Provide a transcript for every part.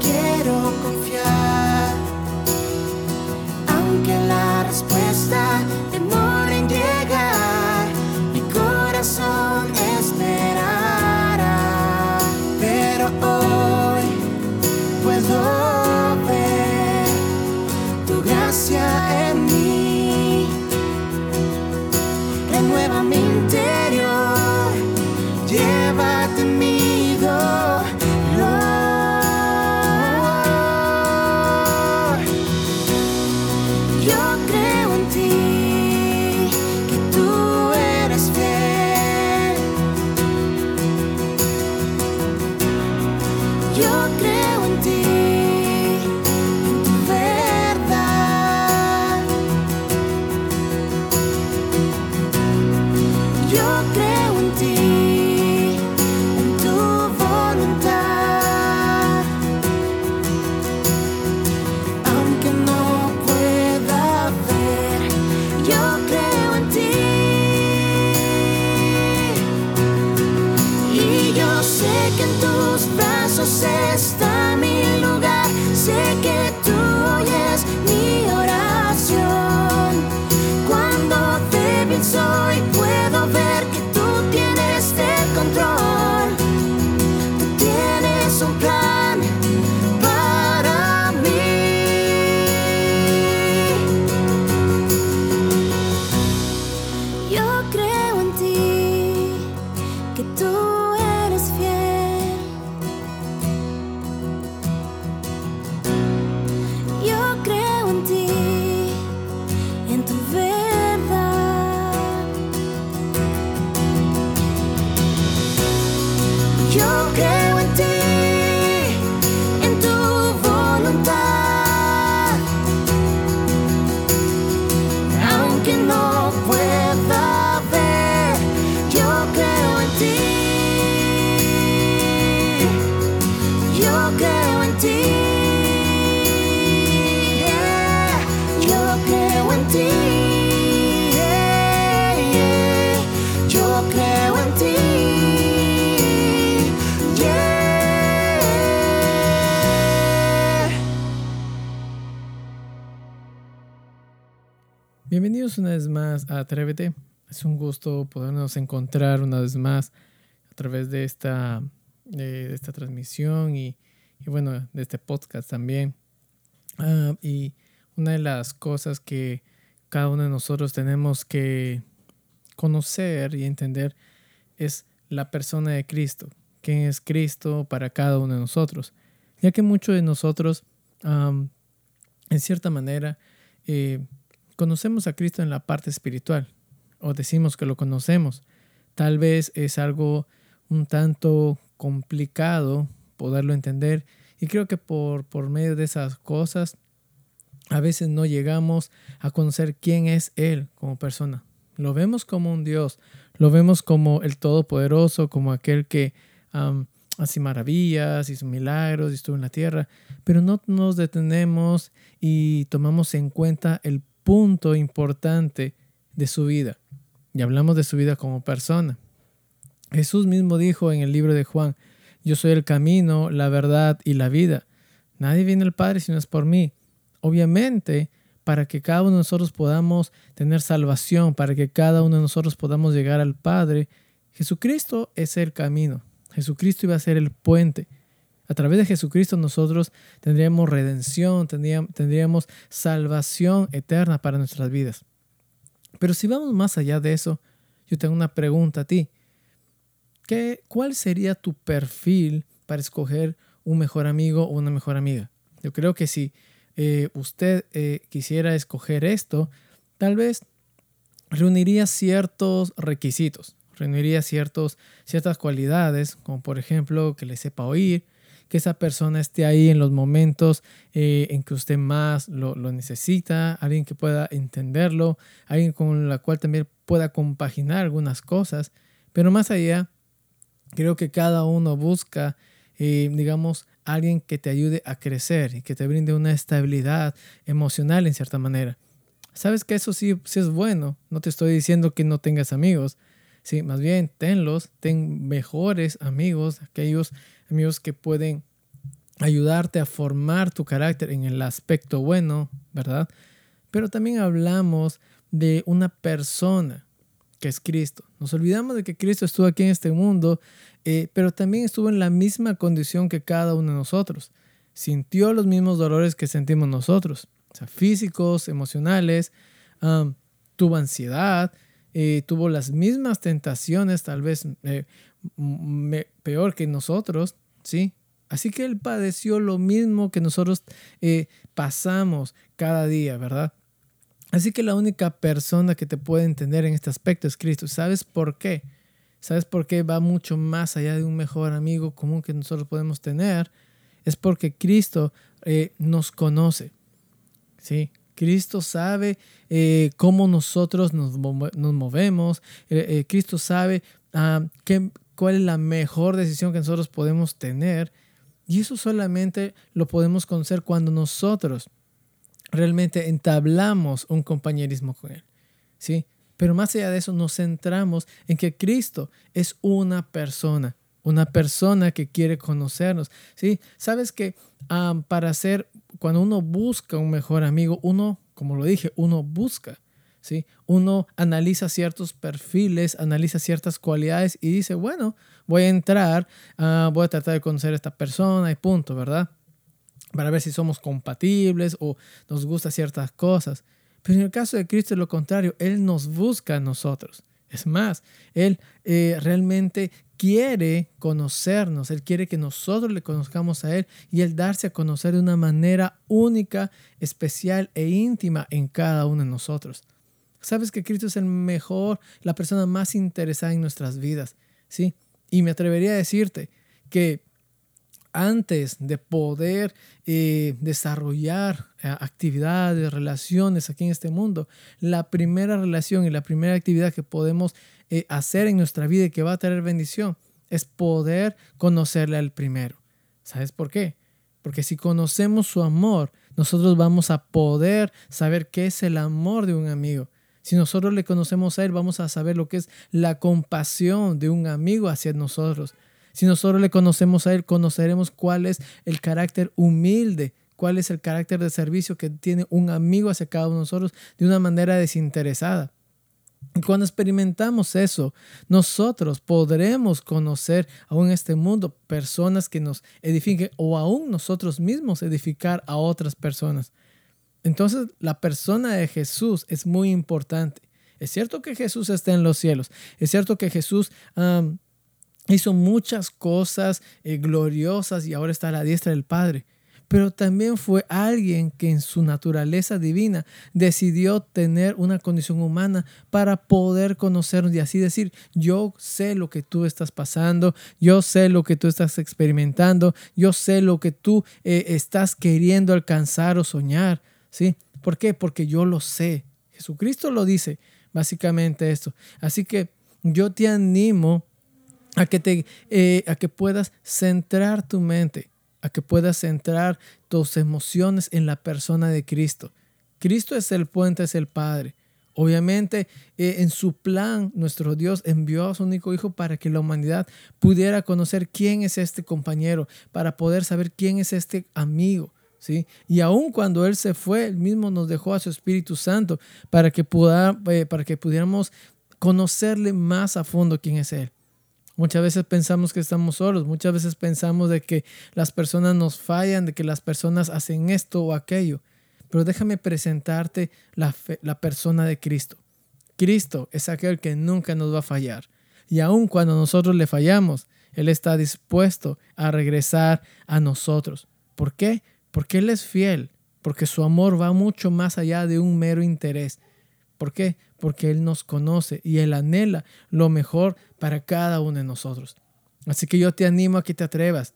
Quiero confiar. Aunque la respuesta demore en llegar, mi corazón esperará. Pero hoy puedo ver tu gracia Yo creo Yo Bienvenidos una vez más a Atrévete. Es un gusto podernos encontrar una vez más a través de esta, de, de esta transmisión y, y, bueno, de este podcast también. Ah, y una de las cosas que cada uno de nosotros tenemos que conocer y entender es la persona de Cristo. ¿Quién es Cristo para cada uno de nosotros? Ya que muchos de nosotros, um, en cierta manera, eh, conocemos a Cristo en la parte espiritual o decimos que lo conocemos. Tal vez es algo un tanto complicado poderlo entender y creo que por, por medio de esas cosas a veces no llegamos a conocer quién es Él como persona. Lo vemos como un Dios, lo vemos como el Todopoderoso, como aquel que hace maravillas, hizo milagros, estuvo en la tierra, pero no nos detenemos y tomamos en cuenta el punto importante de su vida. Y hablamos de su vida como persona. Jesús mismo dijo en el libro de Juan, yo soy el camino, la verdad y la vida. Nadie viene al Padre si no es por mí. Obviamente, para que cada uno de nosotros podamos tener salvación, para que cada uno de nosotros podamos llegar al Padre, Jesucristo es el camino. Jesucristo iba a ser el puente. A través de Jesucristo nosotros tendríamos redención, tendríamos, salvación eterna para nuestras vidas. Pero si vamos más allá de eso, yo tengo una pregunta a ti. ¿Qué, ¿Cuál sería tu perfil para escoger un mejor amigo o una mejor amiga? Yo creo que si eh, usted eh, quisiera escoger esto, tal vez reuniría ciertos requisitos, reuniría ciertos, ciertas cualidades, como por ejemplo que le sepa oír, que esa persona esté ahí en los momentos eh, en que usted más lo, lo, necesita, alguien que pueda entenderlo, alguien con la cual también pueda compaginar algunas cosas, pero más allá, creo que cada uno busca, digamos, alguien que te ayude a crecer y que te brinde una estabilidad emocional en cierta manera. Sabes que eso sí, sí es bueno. No te estoy diciendo que no tengas amigos. Sí, más bien tenlos, ten mejores amigos, aquellos amigos que pueden ayudarte a formar tu carácter en el aspecto bueno, ¿verdad? Pero también hablamos de una persona que es Cristo. Nos olvidamos de que Cristo estuvo aquí en este mundo, eh, pero también estuvo en la misma condición que cada uno de nosotros. Sintió los mismos dolores que sentimos nosotros, o sea, físicos, emocionales, tuvo ansiedad, eh, tuvo las mismas tentaciones, tal vez eh, peor que nosotros, ¿sí? Así que él padeció lo mismo que nosotros pasamos cada día, ¿verdad? Así que la única persona que te puede entender en este aspecto es Cristo. ¿Sabes por qué? ¿Sabes por qué va mucho más allá de un mejor amigo común que nosotros podemos tener? Es porque Cristo eh, nos conoce. ¿sí? Cristo sabe eh, cómo nosotros nos, movemos. Eh, Cristo sabe ah, qué, cuál es la mejor decisión que nosotros podemos tener. Y eso solamente lo podemos conocer cuando nosotros realmente entablamos un compañerismo con Él. ¿sí? Pero más allá de eso, nos centramos en que Cristo es una persona, una persona que quiere conocernos. ¿sí? Sabes que para ser, cuando uno busca un mejor amigo, uno, como lo dije, uno busca. ¿Sí? Uno analiza ciertos perfiles, analiza ciertas cualidades y dice, bueno, voy a entrar, ah, voy a tratar de conocer a esta persona y punto, ¿verdad? para ver si somos compatibles o nos gusta ciertas cosas. Pero en el caso de Cristo es lo contrario, Él nos busca a nosotros. Es más, Él eh, realmente quiere conocernos, Él quiere que nosotros le conozcamos a Él y Él darse a conocer de una manera única, especial e íntima en cada uno de nosotros. Sabes que Cristo es el mejor, la persona más interesada en nuestras vidas, ¿sí? Y me atrevería a decirte que antes de poder eh, desarrollar eh, actividades, relaciones aquí en este mundo, la primera relación y la primera actividad que podemos eh, hacer en nuestra vida y que va a tener bendición es poder conocerle al primero. ¿Sabes por qué? Porque si conocemos su amor, nosotros vamos a poder saber qué es el amor de un amigo. Si nosotros le conocemos a Él, vamos a saber lo que es la compasión de un amigo hacia nosotros. Si nosotros le conocemos a Él, conoceremos cuál es el carácter humilde, cuál es el carácter de servicio que tiene un amigo hacia cada uno de nosotros de una manera desinteresada. Y cuando experimentamos eso, nosotros podremos conocer aún en este mundo personas que nos edifiquen o aún nosotros mismos edificar a otras personas. Entonces, la persona de Jesús es muy importante. Es cierto que Jesús está en los cielos. Es cierto que Jesús hizo muchas cosas eh, gloriosas y ahora está a la diestra del Padre. pero también fue alguien que en su naturaleza divina decidió tener una condición humana para poder conocernos y así decir, yo sé lo que tú estás pasando, yo sé lo que tú estás experimentando, yo sé lo que tú eh, estás queriendo alcanzar o soñar, ¿sí? ¿Por qué? Porque yo lo sé. Jesucristo lo dice, básicamente esto. Así que yo te animo a que, te, eh, a que puedas centrar tu mente, a que puedas centrar tus emociones en la persona de Cristo. Cristo es el puente, es el Padre. Obviamente, eh, en su plan, nuestro Dios envió a su único Hijo para que la humanidad pudiera conocer quién es este compañero, para poder saber quién es este amigo. ¿Sí? Y aun cuando Él se fue, Él mismo nos dejó a su Espíritu Santo para que, eh, para que pudiéramos conocerle más a fondo quién es Él. Muchas veces pensamos que estamos solos, muchas veces pensamos de que las personas nos fallan, de que las personas hacen esto o aquello. Pero déjame presentarte la, la persona de Cristo. Cristo es aquel que nunca nos va a fallar. Y aun cuando nosotros le fallamos, Él está dispuesto a regresar a nosotros. ¿Por qué? Porque Él es fiel, porque su amor va mucho más allá de un mero interés. ¿Por qué? Porque Él nos conoce y Él anhela lo mejor para cada uno de nosotros. Así que yo te animo a que te atrevas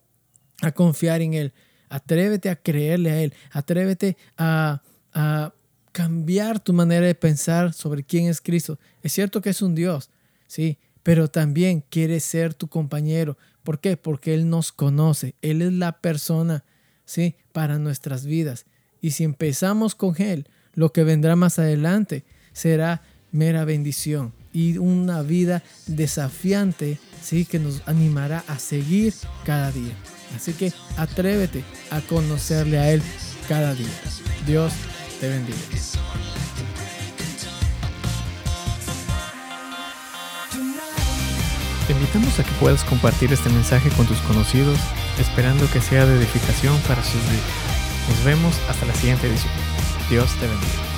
a confiar en Él. Atrévete a creerle a Él. Atrévete a, a cambiar tu manera de pensar sobre quién es Cristo. Es cierto que es un Dios, sí, pero también quiere ser tu compañero. ¿Por qué? Porque Él nos conoce. Él es la persona, sí, para nuestras vidas. Y si empezamos con Él, lo que vendrá más adelante será mera bendición y una vida desafiante, ¿sí? que nos animará a seguir cada día. Así que atrévete a conocerle a Él cada día. Dios te bendiga. Te invitamos a que puedas compartir este mensaje con tus conocidos, esperando que sea de edificación para sus vidas. Nos vemos hasta la siguiente edición. Dios te bendiga.